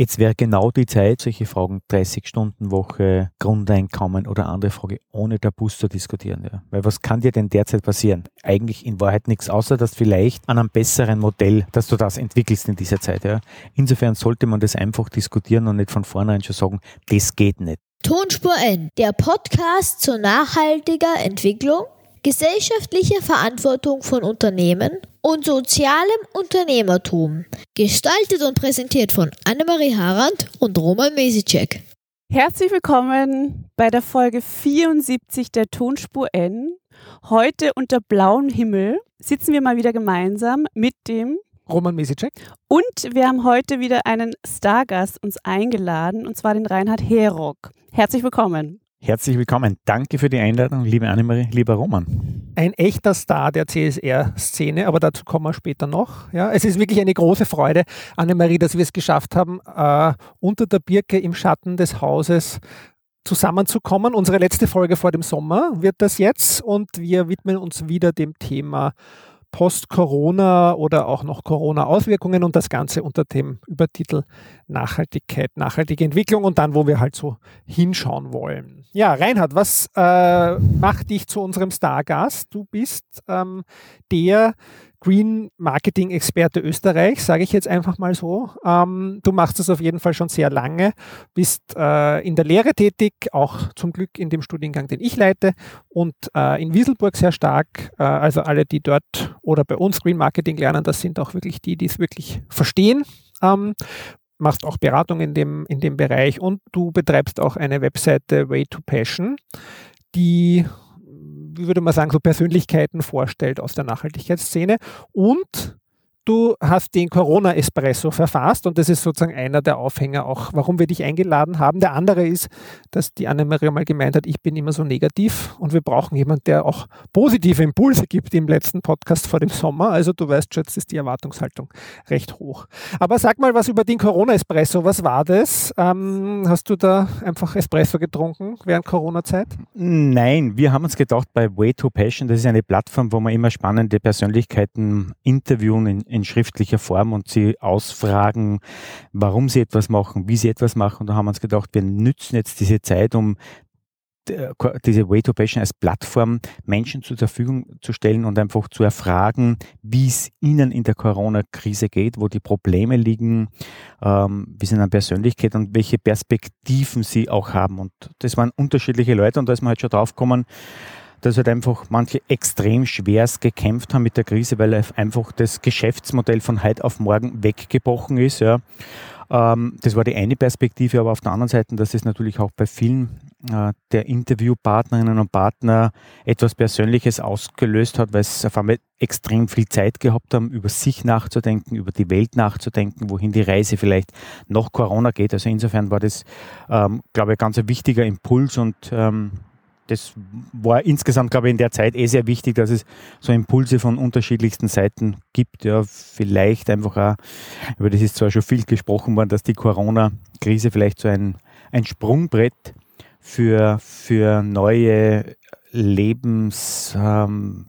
Jetzt wäre genau die Zeit, solche Fragen 30-Stunden-Woche, Grundeinkommen oder andere Frage ohne Tabus zu diskutieren. Ja. Weil was kann dir denn derzeit passieren? Eigentlich in Wahrheit nichts, außer dass vielleicht an einem besseren Modell, dass du das entwickelst in dieser Zeit. Ja. Insofern sollte man das einfach diskutieren und nicht von vornherein schon sagen, das geht nicht. Tonspur N, der Podcast zur nachhaltiger Entwicklung, gesellschaftlicher Verantwortung von Unternehmen und sozialem Unternehmertum. Gestaltet und präsentiert von Annemarie Harand und Roman Mesicek. Herzlich willkommen bei der Folge 74 der Tonspur N. Heute unter blauem Himmel sitzen wir mal wieder gemeinsam mit dem Roman Mesicek. Und wir haben heute wieder einen Stargast uns eingeladen, und zwar den Reinhard Herock. Herzlich willkommen. Herzlich willkommen. Danke für die Einladung, liebe Annemarie, lieber Roman. Ein echter Star der CSR-Szene, aber dazu kommen wir später noch. Ja, es ist wirklich eine große Freude, Annemarie, dass wir es geschafft haben, äh, unter der Birke im Schatten des Hauses zusammenzukommen. Unsere letzte Folge vor dem Sommer wird das jetzt und wir widmen uns wieder dem Thema Post-Corona oder auch noch Corona-Auswirkungen und das Ganze unter dem Übertitel Nachhaltigkeit, nachhaltige Entwicklung und dann, wo wir halt so hinschauen wollen. Ja, Reinhard, was äh, macht dich zu unserem Stargast? Du bist ähm, der Green Marketing Experte Österreich, sage ich jetzt einfach mal so. Ähm, du machst das auf jeden Fall schon sehr lange, bist äh, in der Lehre tätig, auch zum Glück in dem Studiengang, den ich leite und äh, in Wieselburg sehr stark. Äh, also alle, die dort oder bei uns Green Marketing lernen, das sind auch wirklich die, die es wirklich verstehen. Ähm, machst auch Beratung in dem, in dem Bereich und du betreibst auch eine Webseite Way to Passion, die wie würde man sagen, so Persönlichkeiten vorstellt aus der Nachhaltigkeitsszene. Und du hast den Corona-Espresso verfasst und das ist sozusagen einer der Aufhänger auch, warum wir dich eingeladen haben. Der andere ist, dass die Annemarie mal gemeint hat, ich bin immer so negativ und wir brauchen jemanden, der auch positive Impulse gibt im letzten Podcast vor dem Sommer. Also du weißt schon, jetzt ist die Erwartungshaltung recht hoch. Aber sag mal was über den Corona-Espresso. Was war das? Ähm, hast du da einfach Espresso getrunken während Corona-Zeit? Nein, wir haben uns gedacht bei Way to Passion, das ist eine Plattform, wo man immer spannende Persönlichkeiten interviewen in, in schriftlicher Form und sie ausfragen, warum sie etwas machen, wie sie etwas machen. Und da haben wir uns gedacht, wir nützen jetzt diese Zeit, um diese Way to Passion als Plattform Menschen zur Verfügung zu stellen und einfach zu erfragen, wie es ihnen in der Corona-Krise geht, wo die Probleme liegen, ähm, wie in der Persönlichkeit und welche Perspektiven sie auch haben. Und das waren unterschiedliche Leute und da ist man halt schon drauf gekommen, dass halt einfach manche extrem schwerst gekämpft haben mit der Krise, weil einfach das Geschäftsmodell von heute auf morgen weggebrochen ist. Ja. Ähm, das war die eine Perspektive, aber auf der anderen Seite, dass es natürlich auch bei vielen äh, der Interviewpartnerinnen und Partner etwas Persönliches ausgelöst hat, weil sie auf einmal extrem viel Zeit gehabt haben, über sich nachzudenken, über die Welt nachzudenken, wohin die Reise vielleicht nach Corona geht. Also insofern war das, ähm, glaube ich, ganz ein wichtiger Impuls und ähm, das war insgesamt, glaube ich, in der Zeit eh sehr wichtig, dass es so Impulse von unterschiedlichsten Seiten gibt. Ja, vielleicht einfach auch, über das ist zwar schon viel gesprochen worden, dass die Corona-Krise vielleicht so ein, ein Sprungbrett für, für neue Lebensdemokratie, ähm,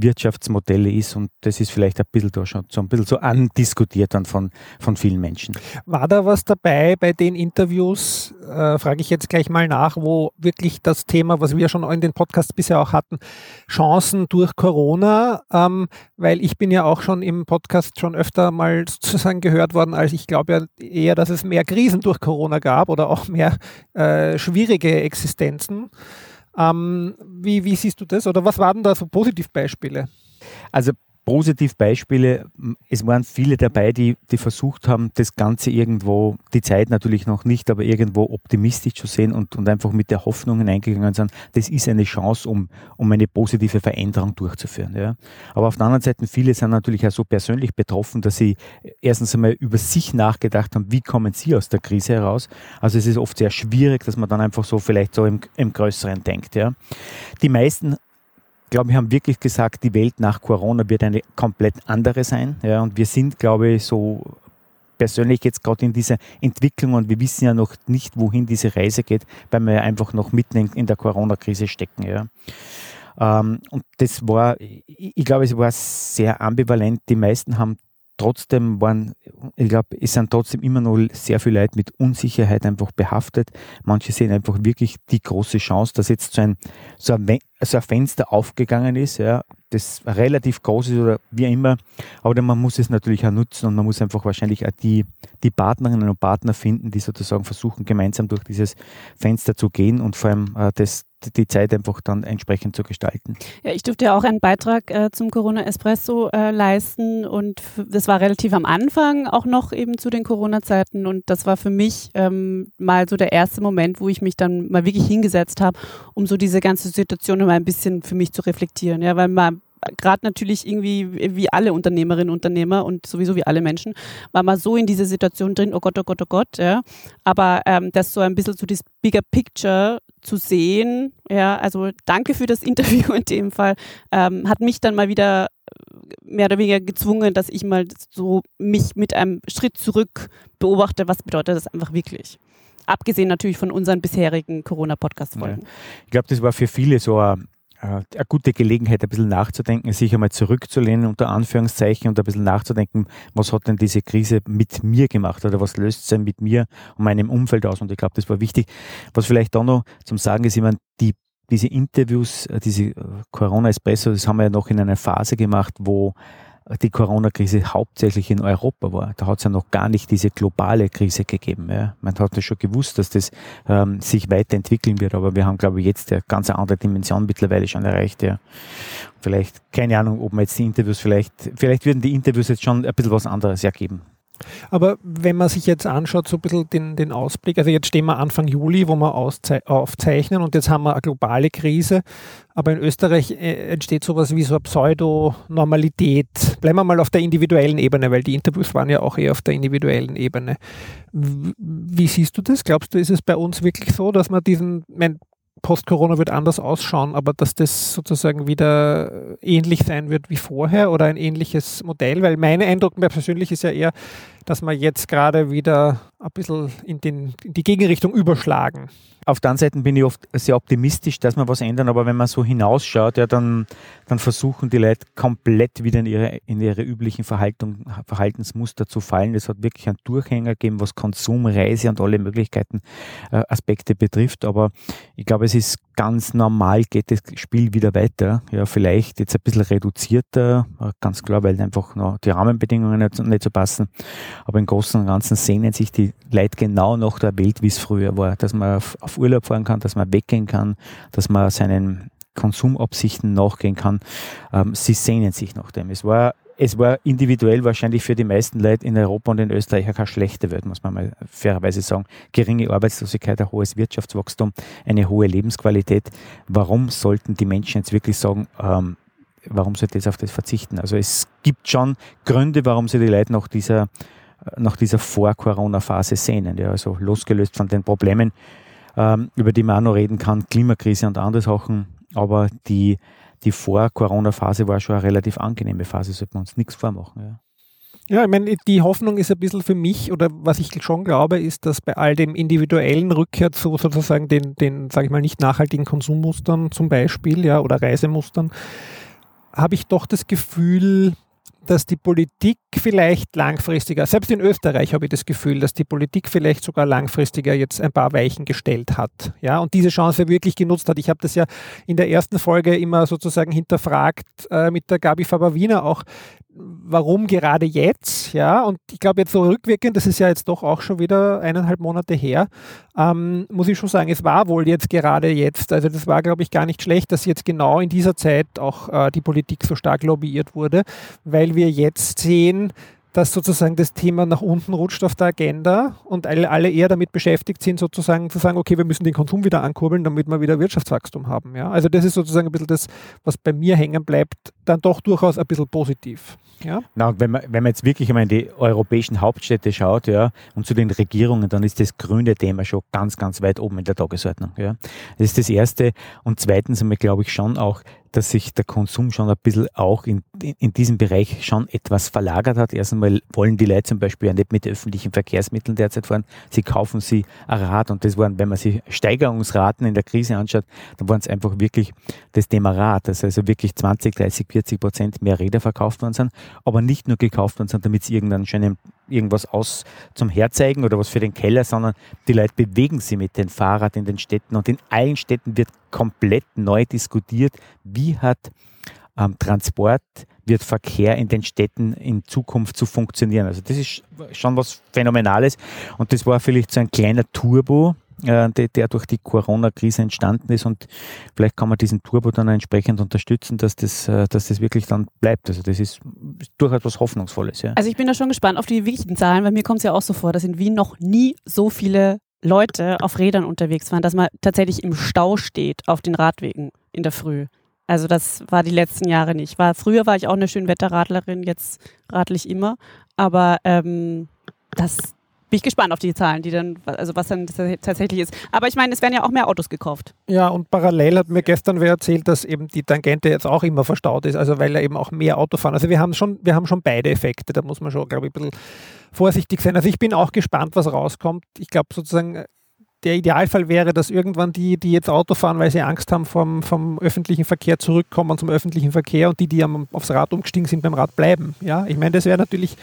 Wirtschaftsmodelle ist und das ist vielleicht ein bisschen da schon so ein bisschen so andiskutiert dann von, von vielen Menschen. War da was dabei bei den Interviews, äh, frage ich jetzt gleich mal nach, wo wirklich das Thema, was wir schon in den Podcasts bisher auch hatten, Chancen durch Corona, ähm, weil ich bin ja auch schon im Podcast schon öfter mal sozusagen gehört worden, als ich glaube ja eher, dass es mehr Krisen durch Corona gab oder auch mehr äh, schwierige Existenzen. Ähm, wie, wie siehst du das oder was waren da so Positivbeispiele? Also Positivbeispiele, es waren viele dabei, die, die versucht haben, das Ganze irgendwo, die Zeit natürlich noch nicht, aber irgendwo optimistisch zu sehen und, und einfach mit der Hoffnung hineingegangen sind, das ist eine Chance, um, um eine positive Veränderung durchzuführen. Ja. Aber auf der anderen Seite, viele sind natürlich auch so persönlich betroffen, dass sie erstens einmal über sich nachgedacht haben, wie kommen sie aus der Krise heraus. Also es ist oft sehr schwierig, dass man dann einfach so vielleicht so im, im Größeren denkt. Ja. Die meisten glaube, wir haben wirklich gesagt, die Welt nach Corona wird eine komplett andere sein. Ja, und wir sind, glaube ich, so persönlich jetzt gerade in dieser Entwicklung und wir wissen ja noch nicht, wohin diese Reise geht, weil wir ja einfach noch mitten in, der Corona-Krise stecken. Ja. Ähm, und das war, ich glaube, es war sehr ambivalent. Die meisten haben trotzdem waren, ich glaube, es sind trotzdem immer noch sehr viele Leute mit Unsicherheit einfach behaftet. Manche sehen einfach wirklich die große Chance, dass jetzt so ein, so ein, so ein Fenster aufgegangen ist, ja, das relativ groß ist oder wie immer. Aber man muss es natürlich auch nutzen und man muss einfach wahrscheinlich auch die, die Partnerinnen und Partner finden, die sozusagen versuchen, gemeinsam durch dieses Fenster zu gehen und vor allem äh, das die Zeit einfach dann entsprechend zu gestalten. Ja, ich durfte ja auch einen Beitrag äh, zum Corona Espresso äh, leisten und das war relativ am Anfang auch noch eben zu den Corona-Zeiten und das war für mich ähm, mal so der erste Moment, wo ich mich dann mal wirklich hingesetzt habe, um so diese ganze Situation mal ein bisschen für mich zu reflektieren, ja, weil man gerade natürlich irgendwie wie alle Unternehmerinnen und Unternehmer und sowieso wie alle Menschen, war man so in diese Situation drin, oh Gott, oh Gott, oh Gott, ja. Aber ähm, das so ein bisschen so das Bigger Picture zu sehen, ja, also danke für das Interview in dem Fall, ähm, hat mich dann mal wieder äh, mehr oder weniger gezwungen, dass ich mal so mich mit einem Schritt zurück beobachte, was bedeutet das einfach wirklich. Abgesehen natürlich von unseren bisherigen Corona-Podcast-Folgen. Ja. Ich glaube, das war für viele so ein eine gute Gelegenheit, ein bisschen nachzudenken, sich einmal zurückzulehnen, unter Anführungszeichen, und ein bisschen nachzudenken, was hat denn diese Krise mit mir gemacht oder was löst sie mit mir und meinem Umfeld aus? Und ich glaube, das war wichtig. Was vielleicht da noch zum Sagen ist, ich meine, die, diese Interviews, äh, diese äh, Corona-Espresso, das haben wir ja noch in einer Phase gemacht, wo die Corona-Krise hauptsächlich in Europa war. Da hat es ja noch gar nicht diese globale Krise gegeben. Ja. Man hat ja schon gewusst, dass das ähm, sich weiterentwickeln wird, aber wir haben, glaube ich, jetzt eine ganz andere Dimension mittlerweile schon erreicht. Ja. Vielleicht, keine Ahnung, ob man jetzt die Interviews vielleicht, vielleicht würden die Interviews jetzt schon ein bisschen was anderes ergeben. Aber wenn man sich jetzt anschaut, so ein bisschen den, den Ausblick, also jetzt stehen wir Anfang Juli, wo wir aufzeichnen und jetzt haben wir eine globale Krise, aber in Österreich äh, entsteht sowas wie so eine Pseudo-Normalität. Bleiben wir mal auf der individuellen Ebene, weil die Interviews waren ja auch eher auf der individuellen Ebene. Wie siehst du das? Glaubst du, ist es bei uns wirklich so, dass man diesen, mein, Post-Corona wird anders ausschauen, aber dass das sozusagen wieder ähnlich sein wird wie vorher oder ein ähnliches Modell, weil mein Eindruck mir persönlich ist ja eher, dass wir jetzt gerade wieder ein bisschen in, den, in die Gegenrichtung überschlagen. Auf der anderen Seite bin ich oft sehr optimistisch, dass wir was ändern, aber wenn man so hinausschaut, ja, dann, dann versuchen die Leute komplett wieder in ihre, in ihre üblichen Verhaltung, Verhaltensmuster zu fallen. Es hat wirklich einen Durchhänger gegeben, was Konsum, Reise und alle Möglichkeiten, äh, Aspekte betrifft. Aber ich glaube, es ist ganz normal, geht das Spiel wieder weiter. Ja, vielleicht jetzt ein bisschen reduzierter, äh, ganz klar, weil einfach noch die Rahmenbedingungen nicht so passen. Aber im Großen und Ganzen sehnen sich die Leute genau nach der Welt, wie es früher war. Dass man auf, auf Urlaub fahren kann, dass man weggehen kann, dass man seinen Konsumabsichten nachgehen kann. Ähm, sie sehnen sich nach dem. Es war, es war individuell wahrscheinlich für die meisten Leute in Europa und in Österreich keine schlechte Welt, muss man mal fairerweise sagen. Geringe Arbeitslosigkeit, ein hohes Wirtschaftswachstum, eine hohe Lebensqualität. Warum sollten die Menschen jetzt wirklich sagen, ähm, warum sollte jetzt auf das verzichten? Also es gibt schon Gründe, warum sie die Leute nach dieser, nach dieser Vor-Corona-Phase sehnen. Ja, also losgelöst von den Problemen, ähm, über die man auch noch reden kann, Klimakrise und andere Sachen. Aber die, die Vor-Corona-Phase war schon eine relativ angenehme Phase, sollte man uns nichts vormachen. Ja. Ja, ich meine, die Hoffnung ist ein bisschen für mich, oder was ich schon glaube, ist, dass bei all dem individuellen Rückkehr zu sozusagen den, den sage ich mal, nicht nachhaltigen Konsummustern zum Beispiel, ja, oder Reisemustern, habe ich doch das Gefühl, dass die Politik vielleicht langfristiger, selbst in Österreich habe ich das Gefühl, dass die Politik vielleicht sogar langfristiger jetzt ein paar Weichen gestellt hat. Ja, und diese Chance wirklich genutzt hat. Ich habe das ja in der ersten Folge immer sozusagen hinterfragt äh, mit der Gabi Faber-Wiener auch, warum gerade jetzt? Ja, und ich glaube jetzt so rückwirkend, das ist ja jetzt doch auch schon wieder eineinhalb Monate her, ähm, muss ich schon sagen, es war wohl jetzt gerade jetzt. Also das war, glaube ich, gar nicht schlecht, dass jetzt genau in dieser Zeit auch äh, die Politik so stark lobbyiert wurde, weil wir jetzt sehen, dass sozusagen das Thema nach unten rutscht auf der Agenda und alle, alle eher damit beschäftigt sind, sozusagen zu sagen, okay, wir müssen den Konsum wieder ankurbeln, damit wir wieder Wirtschaftswachstum haben. Ja? Also das ist sozusagen ein bisschen das, was bei mir hängen bleibt, dann doch durchaus ein bisschen positiv. Ja? Na, wenn man, wenn man jetzt wirklich einmal in die europäischen Hauptstädte schaut, ja, und zu den Regierungen, dann ist das grüne Thema schon ganz, ganz weit oben in der Tagesordnung. Ja? Das ist das Erste. Und zweitens einmal glaube ich schon auch, dass sich der Konsum schon ein bisschen auch in, in, in diesem Bereich schon etwas verlagert hat. Erst einmal wollen die Leute zum Beispiel ja nicht mit öffentlichen Verkehrsmitteln derzeit fahren. Sie kaufen sie ein Rad und das waren, wenn man sich Steigerungsraten in der Krise anschaut, dann waren es einfach wirklich das Thema Rad, dass also wirklich 20, 30, 40 Prozent mehr Räder verkauft worden sind, aber nicht nur gekauft worden sind, damit sie irgendeinen schönen irgendwas aus zum Herzeigen oder was für den Keller, sondern die Leute bewegen sich mit dem Fahrrad in den Städten und in allen Städten wird komplett neu diskutiert, wie hat ähm, Transport, wird Verkehr in den Städten in Zukunft zu funktionieren. Also das ist schon was Phänomenales und das war vielleicht so ein kleiner Turbo, äh, der, durch die Corona-Krise entstanden ist und vielleicht kann man diesen Turbo dann entsprechend unterstützen, dass das, äh, dass das wirklich dann bleibt. Also das ist durchaus was Hoffnungsvolles. Ja. Also ich bin da schon gespannt auf die wirklichen Zahlen, weil mir kommt es ja auch so vor, dass in Wien noch nie so viele Leute auf Rädern unterwegs waren, dass man tatsächlich im Stau steht auf den Radwegen in der Früh. Also das war die letzten Jahre nicht. War, früher war ich auch eine Schönwetterradlerin, jetzt radle ich immer. Aber ähm, das, bin ich gespannt auf die Zahlen, die dann, also was dann tatsächlich ist. Aber ich meine, es werden ja auch mehr Autos gekauft. Ja, und parallel hat mir gestern wer erzählt, dass eben die Tangente jetzt auch immer verstaut ist, also weil er eben auch mehr Auto fahren. Also wir haben schon, wir haben schon beide Effekte, da muss man schon, glaube ich, ein bisschen vorsichtig sein. Also ich bin auch gespannt, was rauskommt. Ich glaube sozusagen, der Idealfall wäre, dass irgendwann die, die jetzt Auto fahren, weil sie Angst haben vom, vom öffentlichen Verkehr, zurückkommen zum öffentlichen Verkehr und die, die aufs Rad umgestiegen sind, beim Rad bleiben. Ja, ich meine, das wäre natürlich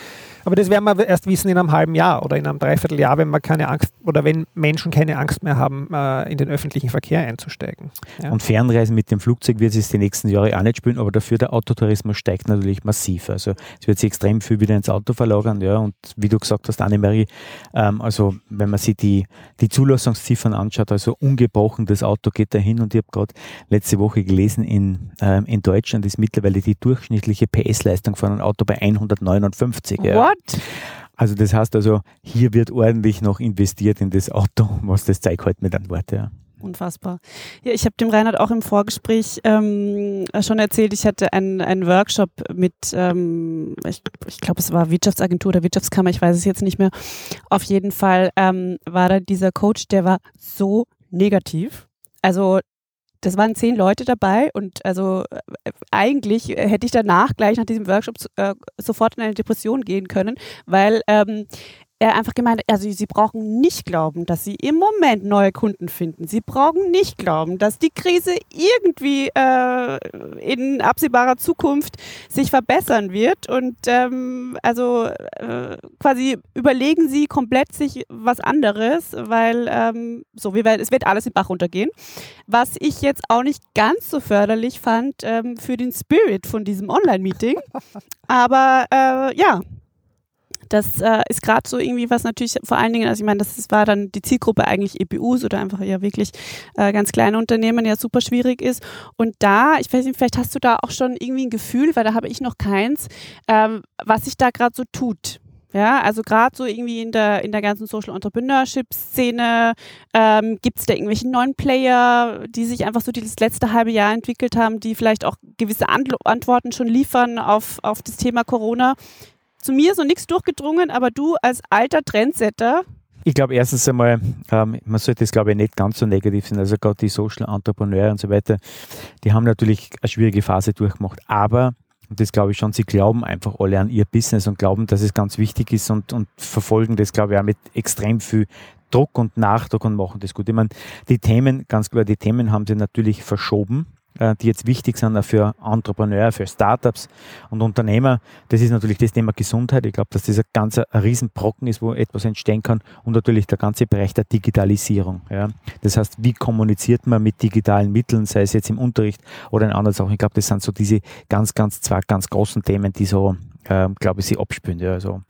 aber das werden wir erst wissen in einem halben Jahr oder in einem Dreivierteljahr, wenn man keine Angst oder wenn Menschen keine Angst mehr haben, äh, in den öffentlichen Verkehr einzusteigen. Ja. Und Fernreisen mit dem Flugzeug wird es die nächsten Jahre auch nicht spielen, aber dafür der Autotourismus steigt natürlich massiv. Also es wird sich extrem viel wieder ins Auto verlagern, ja. Und wie du gesagt hast, Annemarie, ähm, also wenn man sich die, die Zulassungsziffern anschaut, also ungebrochen das Auto geht dahin und ich habe gerade letzte Woche gelesen, in, ähm, in Deutschland ist mittlerweile die durchschnittliche PS-Leistung von einem Auto bei 159. Ja. What? Also das heißt also, hier wird ordentlich noch investiert in das Auto, was das Zeug halt mit an Wort, ja. Unfassbar. Ja, ich habe dem Reinhard auch im Vorgespräch ähm, schon erzählt, ich hatte einen, Workshop mit, ähm, ich, ich glaube, es war Wirtschaftsagentur oder Wirtschaftskammer, ich weiß es jetzt nicht mehr. Auf jeden Fall ähm, war da dieser Coach, der war so negativ. Also das waren zehn Leute dabei und also eigentlich hätte ich danach gleich nach diesem Workshop äh, sofort in eine Depression gehen können, weil ähm, er einfach gemeint, also sie brauchen nicht glauben, dass sie im Moment neue Kunden finden. Sie brauchen nicht glauben, dass die Krise irgendwie äh, in absehbarer Zukunft sich verbessern wird. Und ähm, also äh, quasi überlegen sie komplett sich was anderes, weil ähm, so wie es wird alles im Bach runtergehen. Was ich jetzt auch nicht ganz so förderlich fand ähm, für den Spirit von diesem Online-Meeting. Aber äh, ja, das äh, ist gerade so irgendwie was natürlich vor allen Dingen, also ich meine, das, das war dann die Zielgruppe eigentlich EPUs oder einfach ja wirklich äh, ganz kleine Unternehmen, ja super schwierig ist. Und da, ich weiß nicht, vielleicht hast du da auch schon irgendwie ein Gefühl, weil da habe ich noch keins, ähm, was sich da gerade so tut. Ja, also gerade so irgendwie in der, in der ganzen Social Entrepreneurship-Szene ähm, gibt es da irgendwelche neuen Player, die sich einfach so das letzte halbe Jahr entwickelt haben, die vielleicht auch gewisse Antworten schon liefern auf, auf das Thema Corona zu mir so nichts durchgedrungen, aber du als alter Trendsetter. Ich glaube, erstens einmal, ähm, man sollte das, glaube ich, nicht ganz so negativ sehen. Also gerade die Social Entrepreneure und so weiter, die haben natürlich eine schwierige Phase durchgemacht. Aber, und das glaube ich schon, sie glauben einfach alle an ihr Business und glauben, dass es ganz wichtig ist und, und verfolgen das, glaube ich, auch mit extrem viel Druck und Nachdruck und machen das gut. Ich meine, die Themen, ganz klar, die Themen haben sie natürlich verschoben. Äh, die jetzt wichtig sind für Entrepreneure, für Startups und Unternehmer. Das ist natürlich das Thema Gesundheit. Ich glaube, dass das ein ganz ein Riesenbrocken ist, wo etwas entstehen kann und natürlich der ganze Bereich der Digitalisierung. Ja. Das heißt, wie kommuniziert man mit digitalen Mitteln, sei es jetzt im Unterricht oder in anderen Sachen. Ich glaube, das sind so diese ganz, ganz, zwei ganz großen Themen, die so ähm, glaube ich, sie abspülen. Ja. Also,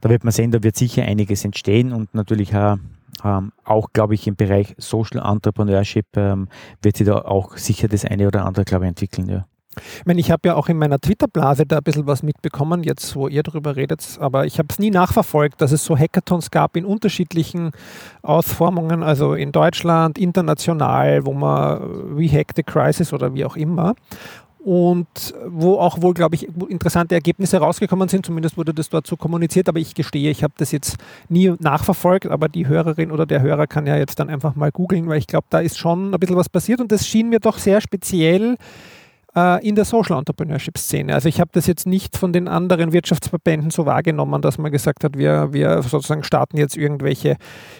da wird man sehen, da wird sicher einiges entstehen und natürlich auch ähm, auch, glaube ich, im Bereich Social Entrepreneurship ähm, wird sich da auch sicher das eine oder andere, glaube ich, entwickeln. Ja. Ich meine, ich habe ja auch in meiner Twitter-Blase da ein bisschen was mitbekommen, jetzt wo ihr darüber redet, aber ich habe es nie nachverfolgt, dass es so Hackathons gab in unterschiedlichen Ausformungen, also in Deutschland, international, wo man wie Hack the Crisis oder wie auch immer und wo auch wohl, glaube ich, interessante Ergebnisse rausgekommen sind. Zumindest wurde das dort so kommuniziert, aber ich gestehe, ich habe das jetzt nie nachverfolgt, aber die Hörerin oder der Hörer kann ja jetzt dann einfach mal googeln, weil ich glaube, da ist schon ein bisschen was passiert und das schien mir doch sehr speziell äh, in der Social Entrepreneurship Szene. Also ich habe das jetzt nicht von den anderen Wirtschaftsverbänden so wahrgenommen, dass man gesagt hat, wir, wir sozusagen starten jetzt irgendwelche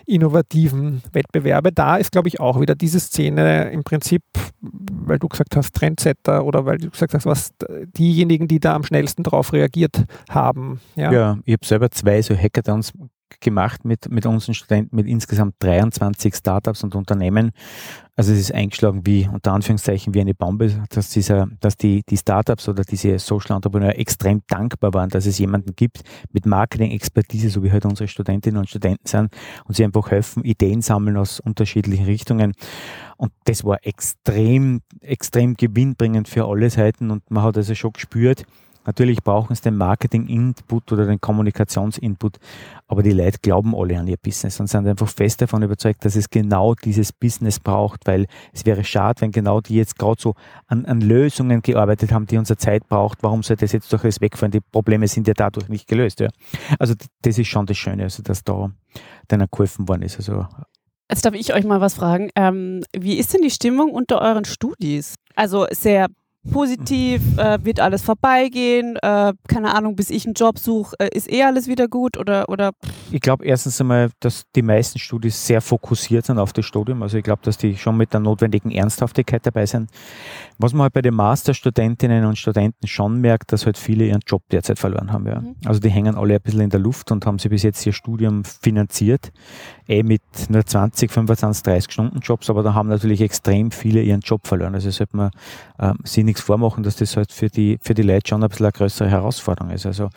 innovativen Wettbewerbe. Da ist, glaube ich, auch wieder diese Szene im Prinzip, weil du gesagt hast, Trendsetter oder weil du gesagt hast, was diejenigen, die da am schnellsten drauf reagiert haben. Ja, ja ich habe selber zwei so Hackathons gemacht mit, mit unseren Studenten, mit insgesamt 23 Startups und Unternehmen. Also es ist eingeschlagen wie, unter Anführungszeichen, wie eine Bombe, dass, dieser, dass die, die Startups oder diese Social Entrepreneur extrem dankbar waren, dass es jemanden gibt mit Marketing-Expertise, so wie halt unsere Studentinnen und Studenten sind, und sie einfach helfen, Ideen sammeln aus unterschiedlichen Richtungen. Und das war extrem, extrem gewinnbringend für alle Seiten und man hat also schon gespürt, Natürlich brauchen sie den Marketing-Input oder den Kommunikations-Input, aber die Leute glauben alle an ihr Business und sind einfach fest davon überzeugt, dass es genau dieses Business braucht, weil es wäre schade, wenn genau die jetzt gerade so an, an, Lösungen gearbeitet haben, die unsere Zeit braucht. Warum soll das jetzt durch alles wegfallen? Die Probleme sind ja dadurch nicht gelöst. Ja. Also das ist schon das Schöne, also dass da denen geholfen worden ist. Also Jetzt darf ich euch mal was fragen. Ähm, wie ist denn die Stimmung unter euren Studis? Also sehr positiv, äh, wird alles vorbeigehen, äh, keine Ahnung, bis ich einen Job suche, äh, ist eh alles wieder gut oder, oder Ich glaube erstens einmal, dass die meisten Studis sehr fokussiert sind auf das Studium, also ich glaube, dass die schon mit der notwendigen Ernsthaftigkeit dabei sind. Was man halt bei den Masterstudentinnen und Studenten schon merkt, dass halt viele ihren Job derzeit verloren haben. Ja. Mhm. Also die hängen alle ein bisschen in der Luft und haben sie bis jetzt ihr Studium finanziert, eh mit nur 20, 25, 30 Stunden Jobs, aber da haben natürlich extrem viele ihren Job verloren. Also sollte man ähm, sich nichts vormachen, dass das halt für die, für die Leute schon ein bisschen eine größere Herausforderung ist. Also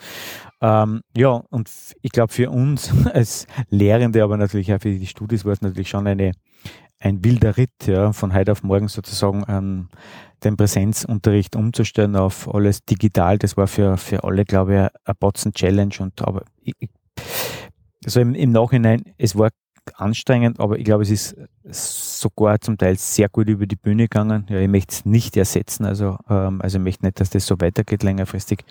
ähm, ja, und ich glaube für uns als Lehrende, aber natürlich auch für die Studis war es natürlich schon eine, ein wilder Ritt, ja, von heute auf morgen sozusagen ähm, den Präsenzunterricht umzustellen auf alles digital. Das war für, für alle, glaube ich, ein Botzen Challenge und aber ich, also im, im Nachhinein, es war anstrengend, aber ich glaube, es ist sogar zum Teil sehr gut über die Bühne gegangen. Ja, ich möchte es nicht ersetzen, also, ähm, also ich möchte nicht, dass das so weitergeht längerfristig,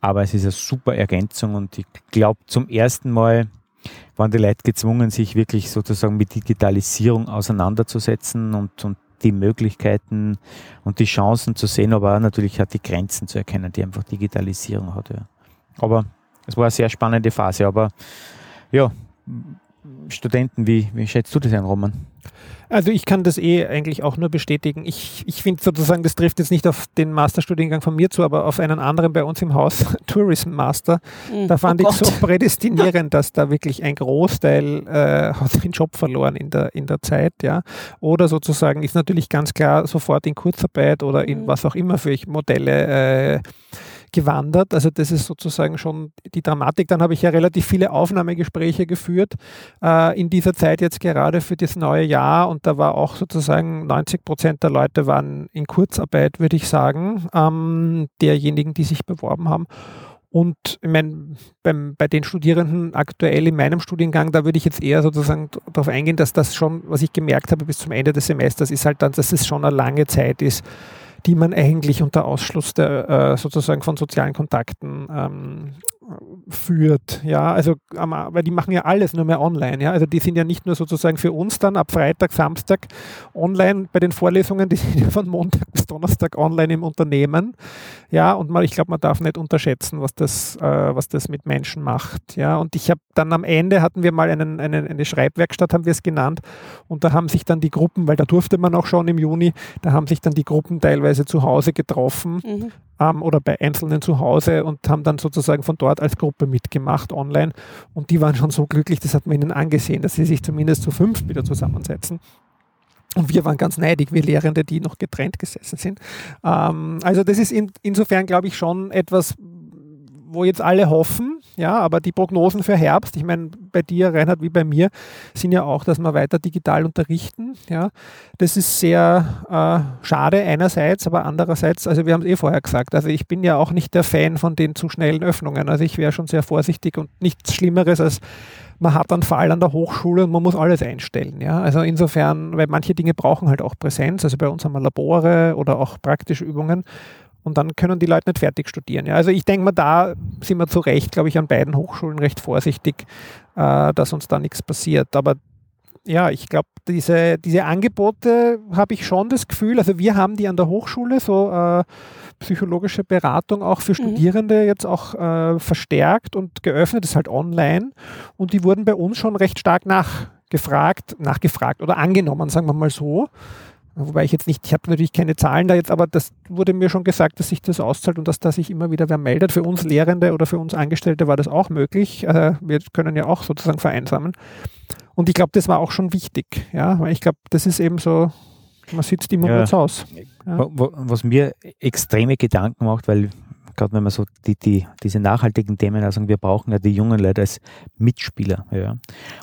aber es ist eine super Ergänzung und ich glaube, zum ersten Mal waren die Leute gezwungen, sich wirklich sozusagen mit Digitalisierung auseinanderzusetzen und, und die Möglichkeiten und die Chancen zu sehen, aber auch natürlich hat die Grenzen zu erkennen, die einfach Digitalisierung hat. Ja. Aber es war eine sehr spannende Phase, aber ja, Studenten, wie, wie schätzt du das ein, Roman? Also ich kann das eh eigentlich auch nur bestätigen. Ich, ich finde sozusagen, das trifft jetzt nicht auf den Masterstudiengang von mir zu, aber auf einen anderen bei uns im Haus, Tourism Master. Mhm. Da fand oh ich so prädestinierend, dass da wirklich ein Großteil äh, hat den Job verloren in der, in der Zeit. ja. Oder sozusagen ist natürlich ganz klar sofort in Kurzarbeit oder in mhm. was auch immer für Modelle äh, gewandert. Also das ist sozusagen schon die Dramatik. Dann habe ich ja relativ viele Aufnahmegespräche geführt äh, in dieser Zeit jetzt gerade für das neue Jahr und da war auch sozusagen 90 Prozent der Leute waren in Kurzarbeit, würde ich sagen, ähm, derjenigen, die sich beworben haben. Und ich meine, beim, bei den Studierenden aktuell in meinem Studiengang, da würde ich jetzt eher sozusagen darauf eingehen, dass das schon, was ich gemerkt habe bis zum Ende des Semesters, ist halt dann, dass es schon eine lange Zeit ist, die man eigentlich unter Ausschluss der, äh, sozusagen von sozialen Kontakten ähm, führt. Ja, also, weil die machen ja alles nur mehr online. Ja, also die sind ja nicht nur sozusagen für uns dann ab Freitag, Samstag online bei den Vorlesungen, die sind ja von Montag bis Donnerstag online im Unternehmen. Ja, und mal, ich glaube, man darf nicht unterschätzen, was das, äh, was das mit Menschen macht. Ja, und ich habe dann am Ende hatten wir mal einen, einen, eine Schreibwerkstatt, haben wir es genannt, und da haben sich dann die Gruppen, weil da durfte man auch schon im Juni, da haben sich dann die Gruppen teilweise zu Hause getroffen mhm. Ähm, oder bei Einzelnen zu Hause und haben dann sozusagen von dort als Gruppe mitgemacht online. Und die waren schon so glücklich, das hat man ihnen angesehen, dass sie sich zumindest zu fünf wieder zusammensetzen. Und wir waren ganz neidig, wir Lehrende, die noch getrennt gesessen sind. Ähm, also das ist in, insofern, glaube ich, schon etwas, wo jetzt alle hoffen, ja, aber die Prognosen für Herbst, ich meine, bei dir, Reinhard, wie bei mir, sind ja auch, dass wir weiter digital unterrichten. Ja. Das ist sehr äh, schade einerseits, aber andererseits, also wir haben es eh vorher gesagt, also ich bin ja auch nicht der Fan von den zu schnellen Öffnungen. Also ich wäre schon sehr vorsichtig und nichts Schlimmeres als man hat einen Fall an der Hochschule und man muss alles einstellen. Ja? Also insofern, weil manche Dinge brauchen halt auch Präsenz. Also bei uns haben wir Labore oder auch praktische Übungen. Und dann können die Leute nicht fertig studieren. Ja. Also ich denke mal, da sind wir zu Recht, glaube ich, an beiden Hochschulen recht vorsichtig, äh, dass uns da nichts passiert. Aber ja, ich glaube, diese, diese Angebote habe ich schon das Gefühl, also wir haben die an der Hochschule, so äh, psychologische Beratung auch für mhm. Studierende jetzt auch äh, verstärkt und geöffnet, das ist halt online und die wurden bei uns schon recht stark nachgefragt, nachgefragt oder angenommen, sagen wir mal so. Wobei ich jetzt nicht, ich habe natürlich keine Zahlen da jetzt, aber das wurde mir schon gesagt, dass sich das auszahlt und dass da sich immer wieder wer meldet. Für uns Lehrende oder für uns Angestellte war das auch möglich. Äh, wir können ja auch sozusagen vereinsamen. Und ich glaube, das war auch schon wichtig, ja, weil ich glaube, das ist eben so, man sitzt immer ja. nur zu Ja. Was mir extreme Gedanken macht, weil gerade wenn man so die, die, diese nachhaltigen Themen also wir brauchen ja die jungen Leute als Mitspieler. Ja.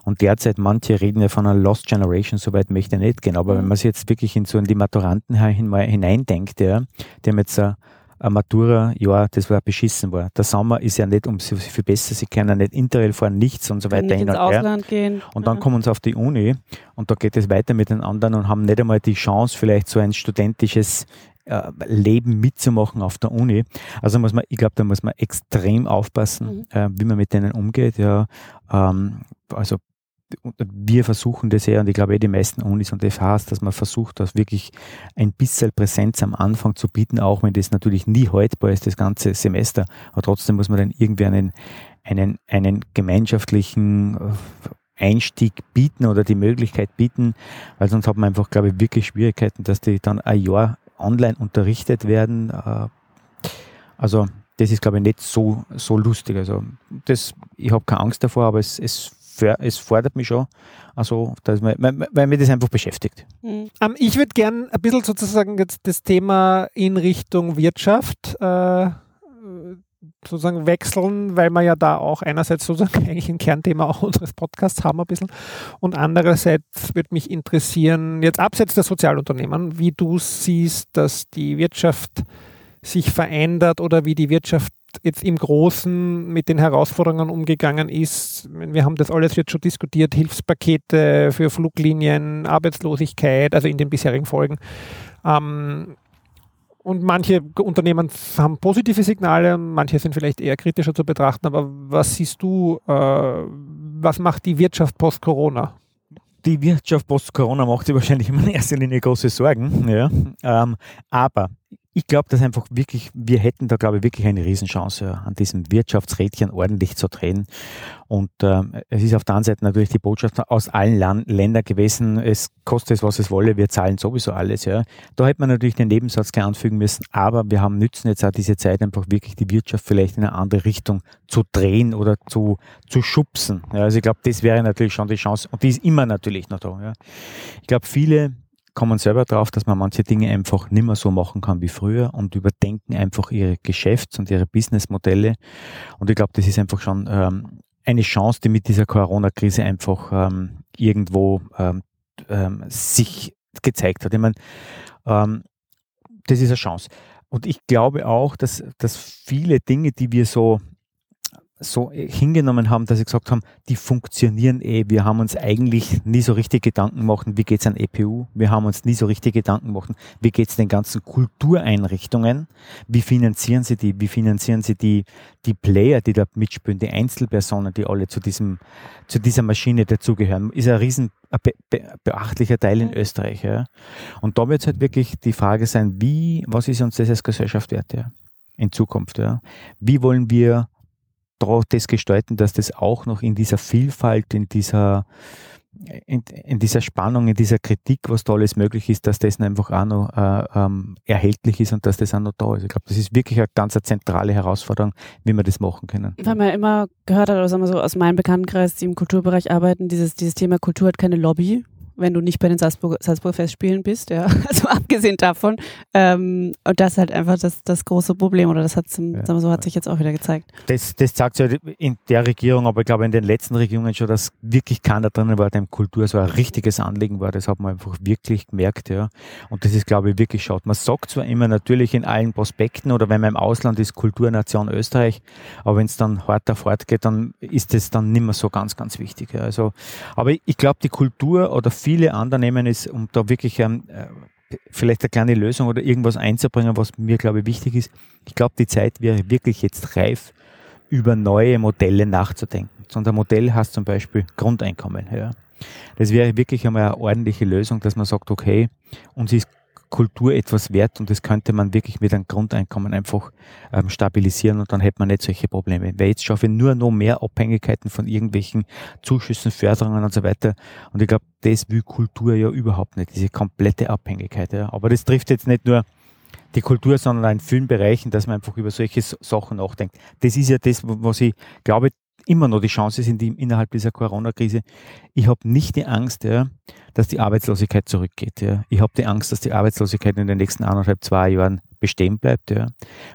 Und derzeit, manche reden ja von einer Lost Generation, soweit möchte ich nicht gehen, aber mhm. wenn man sich jetzt wirklich in so in die Maturanten hineindenkt, ja, die haben jetzt ein, ein Matura, ja, das war beschissen war. Der Sommer ist ja nicht um so viel besser, sie können nicht Interrail fahren, nichts und so weiter. Nicht ins Ausland gehen. Und dann ja. kommen sie auf die Uni und da geht es weiter mit den anderen und haben nicht einmal die Chance, vielleicht so ein studentisches äh, Leben mitzumachen auf der Uni. Also muss man, ich glaube, da muss man extrem aufpassen, mhm. äh, wie man mit denen umgeht. Ja, ähm, also wir versuchen das ja, und ich glaube, eh die meisten Unis und FHs, dass man versucht, das wirklich ein bisschen Präsenz am Anfang zu bieten, auch wenn das natürlich nie haltbar ist, das ganze Semester. Aber trotzdem muss man dann irgendwie einen, einen, einen gemeinschaftlichen äh, Einstieg bieten oder die Möglichkeit bieten, weil sonst hat man einfach, glaube ich, wirklich Schwierigkeiten, dass die dann ein Jahr online unterrichtet werden. Äh, also das ist, glaube ich, nicht so, so lustig. Also das, ich habe keine Angst davor, aber es, es, es fordert mich schon, also, dass man, weil mich das einfach beschäftigt. Mhm. Um, ich würde gerne ein bisschen sozusagen jetzt das Thema in Richtung Wirtschaft äh, sozusagen wechseln, weil wir ja da auch einerseits sozusagen eigentlich ein Kernthema auch unseres Podcasts haben ein bisschen und andererseits würde mich interessieren, jetzt abseits der Sozialunternehmen, wie du siehst, dass die Wirtschaft sich verändert oder wie die Wirtschaft jetzt im Großen mit den Herausforderungen umgegangen ist. Wir haben das alles jetzt schon diskutiert, Hilfspakete für Fluglinien, Arbeitslosigkeit, also in den bisherigen Folgen. Ähm, und manche Unternehmen haben positive Signale, manche sind vielleicht eher kritischer zu betrachten. Aber was siehst du, äh, was macht die Wirtschaft post-Corona? Die Wirtschaft post-Corona macht sich wahrscheinlich in erster Linie große Sorgen. Ja. Ähm, aber ich glaube, dass einfach wirklich, wir hätten da, glaube ich, wirklich eine Riesenchance, an diesem Wirtschaftsrädchen ordentlich zu drehen. Und äh, es ist auf der anderen Seite natürlich die Botschaft aus allen Land Ländern gewesen, es kostet es, was es wolle, wir zahlen sowieso alles. Ja. Da hätte man natürlich den Nebensatz gleich anfügen müssen, aber wir haben nützen jetzt auch diese Zeit einfach wirklich die Wirtschaft vielleicht in eine andere Richtung zu drehen oder zu, zu schubsen. Ja, also ich glaube, das wäre natürlich schon die Chance und die ist immer natürlich noch da. Ja. Ich glaube, viele kommen selber drauf, dass man manche Dinge einfach nicht mehr so machen kann wie früher und überdenken einfach ihre Geschäfts- und ihre Businessmodelle. Und ich glaube, das ist einfach schon ähm, eine Chance, die mit dieser Corona-Krise einfach ähm, irgendwo ähm, ähm sich gezeigt hat. Ich meine, ähm, das ist eine Chance. Und ich glaube auch, dass, dass viele Dinge, die wir so so hingenommen haben, dass sie gesagt haben, die funktionieren eh. Wir haben uns eigentlich nie so richtig Gedanken gemacht, wie geht es an EPU? Wir haben uns nie so richtig Gedanken gemacht, wie geht es den ganzen Kultureinrichtungen? Wie finanzieren sie die? Wie finanzieren sie die, die Player, die da mitspielen, die Einzelpersonen, die alle zu diesem, zu dieser Maschine dazugehören? Ist ein riesen be, be, beachtlicher Teil in Österreich. Ja? Und da wird es halt wirklich die Frage sein, wie, was ist uns das als Gesellschaft wert, ja? In Zukunft, ja? Wie wollen wir das gestalten, dass das auch noch in dieser Vielfalt, in dieser, in, in, dieser Spannung, in dieser Kritik, was da alles möglich ist, dass das einfach auch noch äh, ähm, erhältlich ist und dass das auch noch da ist. Ich glaube, das ist wirklich eine ganz eine zentrale Herausforderung, wie wir das machen können. Weil man ja immer gehört oder sagen wir so aus meinem Bekanntenkreis, die im Kulturbereich arbeiten, dieses, dieses Thema Kultur hat keine Lobby wenn du nicht bei den Salzburger, Salzburger Festspielen bist, ja. Also abgesehen davon. Ähm, und das ist halt einfach das, das große Problem, oder das hat, ja. so, hat sich jetzt auch wieder gezeigt. Das, das sagt ja in der Regierung, aber ich glaube in den letzten Regierungen schon, dass wirklich keiner drinnen war, dem Kultur so ein richtiges Anliegen war. Das hat man einfach wirklich gemerkt, ja. Und das ist, glaube ich, wirklich schaut. Man sagt zwar immer natürlich in allen Prospekten oder wenn man im Ausland ist, Kulturnation Österreich, aber wenn es dann hart auf hart geht, dann ist das dann nicht mehr so ganz, ganz wichtig. Ja. Also, aber ich glaube, die Kultur oder viele andere nehmen es, um da wirklich ähm, äh, vielleicht eine kleine Lösung oder irgendwas einzubringen, was mir, glaube ich, wichtig ist. Ich glaube, die Zeit wäre wirklich jetzt reif, über neue Modelle nachzudenken. So ein Modell heißt zum Beispiel Grundeinkommen. Ja. Das wäre wirklich einmal eine ordentliche Lösung, dass man sagt, okay, uns ist Kultur etwas wert und das könnte man wirklich mit einem Grundeinkommen einfach ähm, stabilisieren und dann hätte man nicht solche Probleme. Weil jetzt schaffe ich nur noch mehr Abhängigkeiten von irgendwelchen Zuschüssen, Förderungen und so weiter. Und ich glaube, das will Kultur ja überhaupt nicht, diese komplette Abhängigkeit. Ja. Aber das trifft jetzt nicht nur die Kultur, sondern in vielen Bereichen, dass man einfach über solche Sachen nachdenkt. Das ist ja das, was ich glaube, immer noch die Chance sind die, innerhalb dieser Corona-Krise. Ich habe nicht die Angst, ja, dass die Arbeitslosigkeit zurückgeht. Ja. Ich habe die Angst, dass die Arbeitslosigkeit in den nächsten anderthalb, zwei Jahren bestehen bleibt. Ja.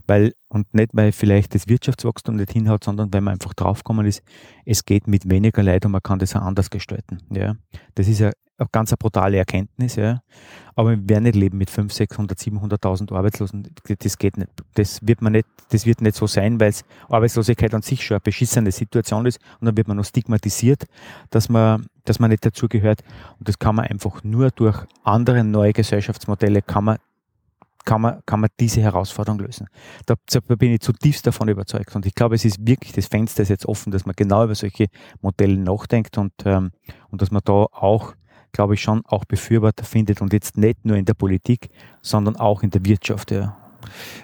Weil, und nicht, weil vielleicht das Wirtschaftswachstum nicht hinhaut, sondern weil man einfach draufgekommen ist, es geht mit weniger Leid und man kann das auch anders gestalten. Ja. Das ist ja ganz eine brutale Erkenntnis, ja. Aber wir werden nicht leben mit 500, 600, 700.000 Arbeitslosen. Das geht nicht. Das wird man nicht, das wird nicht so sein, weil Arbeitslosigkeit an sich schon eine beschissene Situation ist und dann wird man noch stigmatisiert, dass man, dass man nicht dazugehört. Und das kann man einfach nur durch andere neue Gesellschaftsmodelle kann man kann man, kann man diese Herausforderung lösen. Da, da, bin ich zutiefst davon überzeugt. Und ich glaube, es ist wirklich, das Fenster ist jetzt offen, dass man genau über solche Modelle nachdenkt und, ähm, und dass man da auch glaube ich, schon auch Befürworter findet und jetzt nicht nur in der Politik, sondern auch in der Wirtschaft. Ja.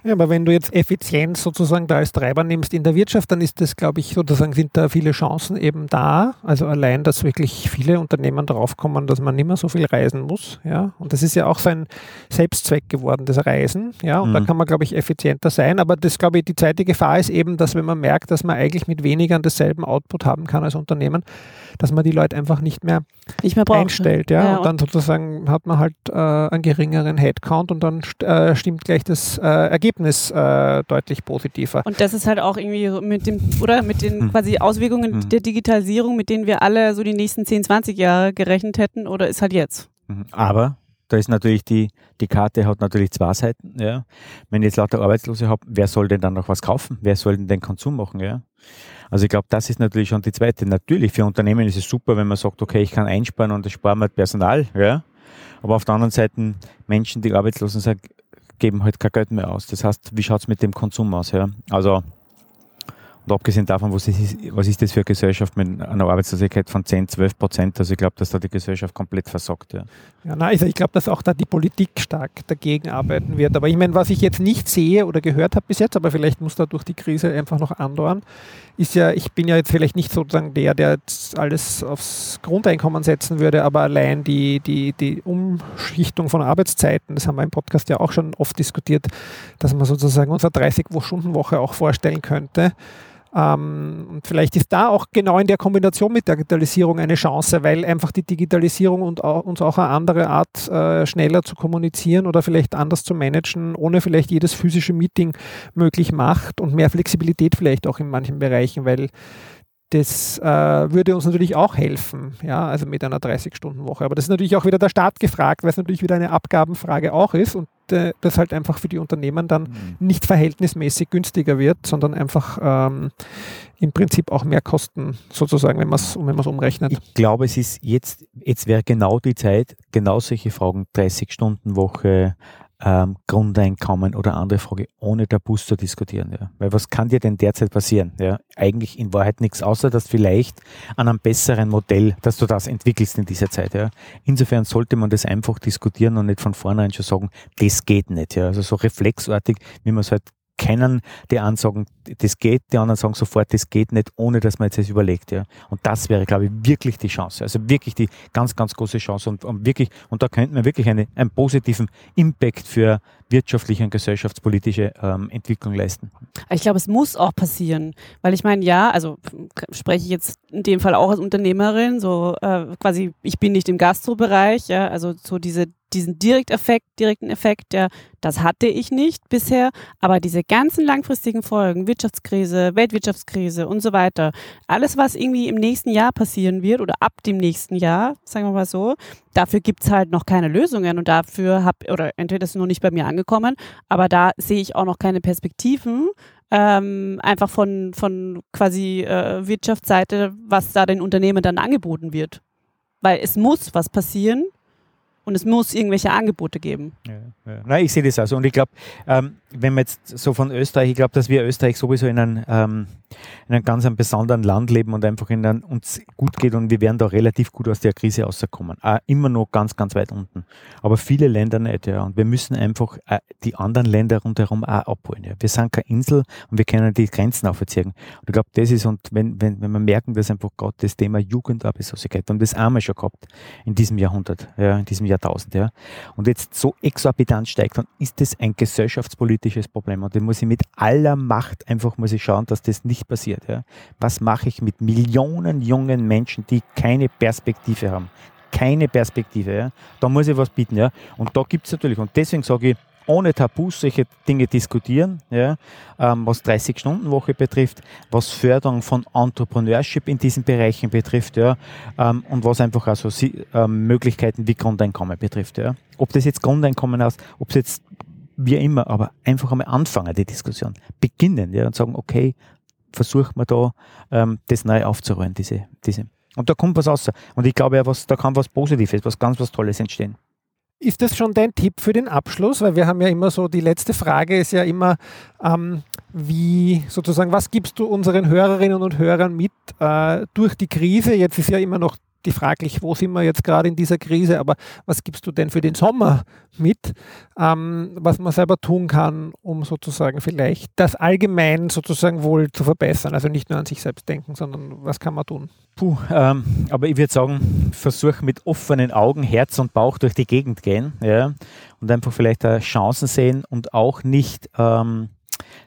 Ja, aber wenn du jetzt Effizienz sozusagen da als Treiber nimmst in der Wirtschaft, dann ist das, glaube ich, sozusagen sind da viele Chancen eben da. Also allein, dass wirklich viele Unternehmen draufkommen, dass man nicht mehr so viel reisen muss. Ja, und das ist ja auch so ein Selbstzweck geworden, das Reisen. Ja, und mhm. da kann man, glaube ich, effizienter sein. Aber das, glaube ich, die zweite Gefahr ist eben, dass wenn man merkt, dass man eigentlich mit weniger dasselben Output haben kann als Unternehmen, dass man die Leute einfach nicht mehr, nicht mehr braucht, einstellt. Ja? ja? und dann sozusagen hat man halt äh, einen geringeren Headcount und dann äh, stimmt gleich das äh, Ergebnis äh, deutlich positiver. Und das ist halt auch irgendwie mit dem, oder mit den hm. quasi Auswirkungen hm. der Digitalisierung, mit denen wir alle so die nächsten 10, 20 Jahre gerechnet hätten, oder ist halt jetzt? Mhm. Aber da ist natürlich die, die Karte hat natürlich zwei Seiten. Ja. Wenn ich jetzt lauter Arbeitslose habe, wer soll denn dann noch was kaufen? Wer soll denn den Konsum machen? Ja. Also ich glaube, das ist natürlich schon die zweite. Natürlich, für Unternehmen ist es super, wenn man sagt, okay, ich kann einsparen und ich spare mir Personal. Ja. Aber auf der anderen Seite, Menschen, die arbeitslosen sind, geben halt kein Geld mehr aus. Das heißt, wie schaut es mit dem Konsum aus? Ja? Also und abgesehen davon, was ist, was ist das für eine Gesellschaft mit einer Arbeitslosigkeit von 10, 12 Prozent? Also ich glaube, dass da die Gesellschaft komplett versagt. Ja, ja nein, also ich glaube, dass auch da die Politik stark dagegen arbeiten wird. Aber ich meine, was ich jetzt nicht sehe oder gehört habe bis jetzt, aber vielleicht muss da durch die Krise einfach noch andauern, ist ja, ich bin ja jetzt vielleicht nicht sozusagen der, der jetzt alles aufs Grundeinkommen setzen würde, aber allein die, die, die Umschichtung von Arbeitszeiten, das haben wir im Podcast ja auch schon oft diskutiert, dass man sozusagen unsere 30-Stunden-Woche auch vorstellen könnte. Ähm, und vielleicht ist da auch genau in der Kombination mit der Digitalisierung eine Chance, weil einfach die Digitalisierung und auch, uns auch eine andere Art, äh, schneller zu kommunizieren oder vielleicht anders zu managen, ohne vielleicht jedes physische Meeting möglich macht und mehr Flexibilität vielleicht auch in manchen Bereichen, weil das äh, würde uns natürlich auch helfen, ja, also mit einer 30-Stunden-Woche. Aber das ist natürlich auch wieder der Staat gefragt, weil es natürlich wieder eine Abgabenfrage auch ist und äh, das halt einfach für die Unternehmen dann mhm. nicht verhältnismäßig günstiger wird, sondern einfach ähm, im Prinzip auch mehr Kosten sozusagen, wenn man es wenn umrechnet. Ich glaube, es ist jetzt, jetzt wäre genau die Zeit, genau solche Fragen, 30-Stunden-Woche, ähm, Grundeinkommen oder andere Frage ohne Tabus zu diskutieren. Ja. Weil was kann dir denn derzeit passieren? Ja? Eigentlich in Wahrheit nichts, außer dass vielleicht an einem besseren Modell, dass du das entwickelst in dieser Zeit. Ja. Insofern sollte man das einfach diskutieren und nicht von vornherein schon sagen, das geht nicht. Ja. Also so reflexartig, wie man es halt kennen, die einen sagen, das geht, die anderen sagen sofort, das geht nicht, ohne dass man jetzt das überlegt. Ja. Und das wäre, glaube ich, wirklich die Chance. Also wirklich die ganz, ganz große Chance. Und, und wirklich, und da könnten wir wirklich eine, einen positiven Impact für wirtschaftliche und gesellschaftspolitische ähm, Entwicklung leisten. Ich glaube, es muss auch passieren, weil ich meine, ja, also spreche ich jetzt in dem Fall auch als Unternehmerin, so äh, quasi, ich bin nicht im Gastrobereich, ja, also so diese diesen Direkteffekt, direkten Effekt, der, das hatte ich nicht bisher, aber diese ganzen langfristigen Folgen, Wirtschaftskrise, Weltwirtschaftskrise und so weiter, alles, was irgendwie im nächsten Jahr passieren wird oder ab dem nächsten Jahr, sagen wir mal so, dafür gibt es halt noch keine Lösungen und dafür habe, oder entweder ist es noch nicht bei mir angekommen, aber da sehe ich auch noch keine Perspektiven, ähm, einfach von, von quasi äh, Wirtschaftsseite, was da den Unternehmen dann angeboten wird. Weil es muss was passieren, und es muss irgendwelche Angebote geben. Ja, ja. Nein, ich sehe das also. Und ich glaube, ähm, wenn man jetzt so von Österreich, ich glaube, dass wir Österreich sowieso in einem, ähm, in einem ganz einem besonderen Land leben und einfach in einem, uns gut geht und wir werden da relativ gut aus der Krise rauskommen. Auch immer noch ganz, ganz weit unten. Aber viele Länder nicht, ja. Und wir müssen einfach äh, die anderen Länder rundherum auch abholen. Ja. Wir sind keine Insel und wir können die Grenzen aufziehen. Und ich glaube, das ist, und wenn, wenn, wenn wir merken, dass einfach gerade das Thema Jugendarbeitslosigkeit, wir haben das einmal schon gehabt in diesem Jahrhundert, ja, in diesem Jahrtausend, ja. Und jetzt so exorbitant steigt, dann ist das ein gesellschaftspolitisches Problem. Und da muss ich mit aller Macht einfach muss ich schauen, dass das nicht passiert, ja. Was mache ich mit Millionen jungen Menschen, die keine Perspektive haben? Keine Perspektive, ja. Da muss ich was bieten, ja. Und da gibt es natürlich, und deswegen sage ich, ohne Tabus solche Dinge diskutieren, ja, ähm, was 30-Stunden-Woche betrifft, was Förderung von Entrepreneurship in diesen Bereichen betrifft, ja, ähm, und was einfach also ähm, Möglichkeiten wie Grundeinkommen betrifft. Ja. Ob das jetzt Grundeinkommen ist, ob es jetzt wie immer, aber einfach einmal anfangen, die Diskussion. Beginnen, ja, und sagen, okay, versuchen wir da, ähm, das neu aufzurollen, diese, diese. Und da kommt was raus. Und ich glaube ja, was, da kann was Positives, was ganz was Tolles entstehen. Ist das schon dein Tipp für den Abschluss? Weil wir haben ja immer so, die letzte Frage ist ja immer, ähm, wie sozusagen, was gibst du unseren Hörerinnen und Hörern mit äh, durch die Krise? Jetzt ist ja immer noch die fraglich, wo sind wir jetzt gerade in dieser Krise, aber was gibst du denn für den Sommer mit, ähm, was man selber tun kann, um sozusagen vielleicht das allgemein sozusagen wohl zu verbessern? Also nicht nur an sich selbst denken, sondern was kann man tun? Puh, ähm, aber ich würde sagen, versuch mit offenen Augen, Herz und Bauch durch die Gegend gehen ja, und einfach vielleicht Chancen sehen und auch nicht ähm,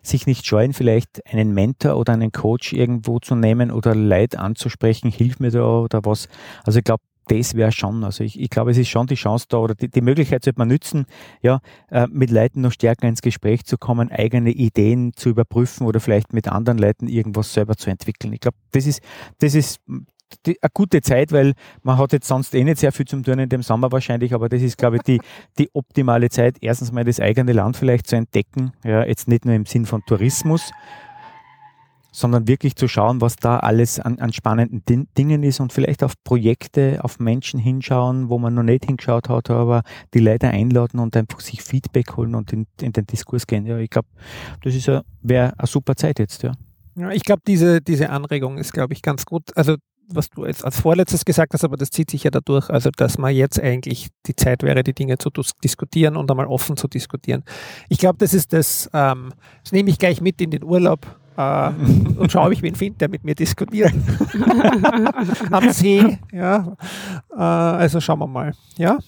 sich nicht scheuen, vielleicht einen Mentor oder einen Coach irgendwo zu nehmen oder Leid anzusprechen, hilf mir da oder was. Also ich glaube, das wäre schon, also ich, ich glaube, es ist schon die Chance da oder die, die Möglichkeit sollte man nützen, ja, äh, mit Leuten noch stärker ins Gespräch zu kommen, eigene Ideen zu überprüfen oder vielleicht mit anderen Leuten irgendwas selber zu entwickeln. Ich glaube, das ist, das ist die, eine gute Zeit, weil man hat jetzt sonst eh nicht sehr viel zum tun in dem Sommer wahrscheinlich, aber das ist, glaube ich, die, die optimale Zeit, erstens mal das eigene Land vielleicht zu entdecken, ja, jetzt nicht nur im Sinn von Tourismus, sondern wirklich zu schauen, was da alles an, an spannenden Din Dingen ist und vielleicht auf Projekte, auf Menschen hinschauen, wo man noch nicht hingeschaut hat, aber die Leute einladen und einfach sich Feedback holen und in, in den Diskurs gehen. Ja, ich glaube, das ist wäre eine super Zeit jetzt, ja. Ja, ich glaube, diese, diese Anregung ist, glaube ich, ganz gut. Also was du jetzt als vorletztes gesagt hast, aber das zieht sich ja dadurch, also dass man jetzt eigentlich die Zeit wäre, die Dinge zu diskutieren und einmal offen zu diskutieren. Ich glaube, das ist das, ähm, das nehme ich gleich mit in den Urlaub äh, und schaue, ob ich wen finde, der mit mir diskutiert. Am See, ja. Äh, also schauen wir mal, ja.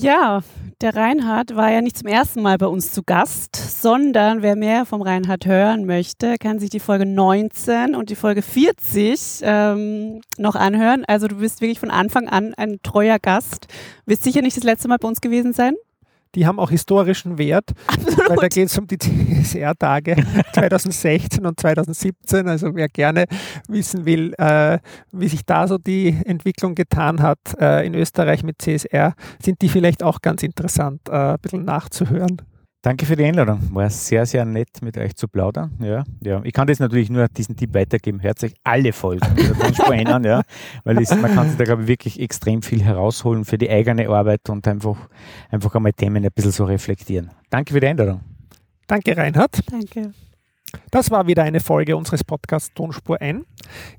Ja, der Reinhard war ja nicht zum ersten Mal bei uns zu Gast, sondern wer mehr vom Reinhard hören möchte, kann sich die Folge 19 und die Folge 40 ähm, noch anhören. Also du bist wirklich von Anfang an ein treuer Gast. Wirst sicher nicht das letzte Mal bei uns gewesen sein die haben auch historischen Wert, Absolut. weil da geht es um die CSR-Tage 2016 und 2017. Also wer gerne wissen will, äh, wie sich da so die Entwicklung getan hat äh, in Österreich mit CSR, sind die vielleicht auch ganz interessant, äh, ein bisschen nachzuhören. Danke für die Einladung. War sehr, sehr nett, mit euch zu plaudern. Ja, ja. Ich kann das natürlich nur diesen Tipp weitergeben. Hört euch alle Folgen an, ja, weil das, man kann sich da, glaube ich, wirklich extrem viel herausholen für die eigene Arbeit und einfach, einfach einmal Themen ein bisschen so reflektieren. Danke für die Einladung. Danke, Reinhard. Danke. Das war wieder eine Folge unseres Podcasts Tonspur N.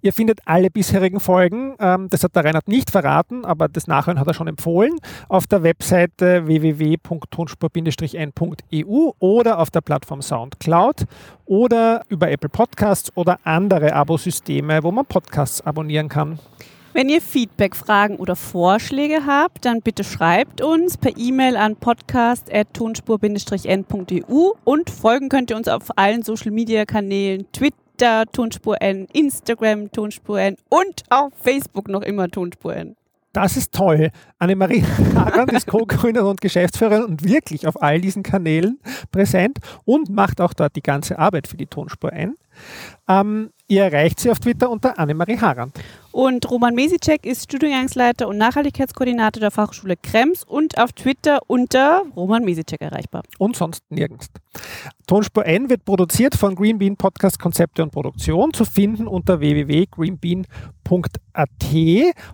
Ihr findet alle bisherigen Folgen, ähm, das hat der Reinhard nicht verraten, aber das Nachhören hat er schon empfohlen, auf der Webseite www.tonspur-n.eu oder auf der Plattform Soundcloud oder über Apple Podcasts oder andere Abosysteme, wo man Podcasts abonnieren kann. Wenn ihr Feedback, Fragen oder Vorschläge habt, dann bitte schreibt uns per E-Mail an podcast.tonspur-n.eu und folgen könnt ihr uns auf allen Social Media Kanälen, Twitter, Tonspur N, Instagram, Tonspur N und auf Facebook noch immer Tonspur N. Das ist toll. Annemarie Harand ist Co-Gründerin und Geschäftsführerin und wirklich auf all diesen Kanälen präsent und macht auch dort die ganze Arbeit für die Tonspur ein. Ähm, ihr erreicht sie auf Twitter unter Annemarie Harand. Und Roman Mesicek ist Studiengangsleiter und Nachhaltigkeitskoordinator der Fachschule Krems und auf Twitter unter Roman Mesicek erreichbar. Und sonst nirgends. Tonspur N wird produziert von Greenbean Podcast Konzepte und Produktion, zu finden unter www.greenbean.com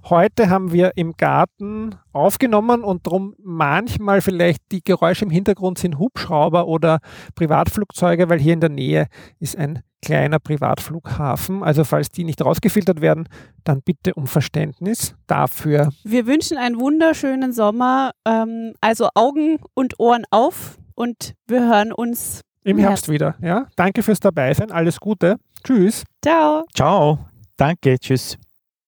Heute haben wir im Garten aufgenommen und darum manchmal vielleicht die Geräusche im Hintergrund sind Hubschrauber oder Privatflugzeuge, weil hier in der Nähe ist ein kleiner Privatflughafen. Also falls die nicht rausgefiltert werden, dann bitte um Verständnis dafür. Wir wünschen einen wunderschönen Sommer. Ähm, also Augen und Ohren auf und wir hören uns im Herbst, Herbst wieder. Ja, danke fürs Dabeisein. Alles Gute. Tschüss. Ciao. Ciao. Danke. Tschüss.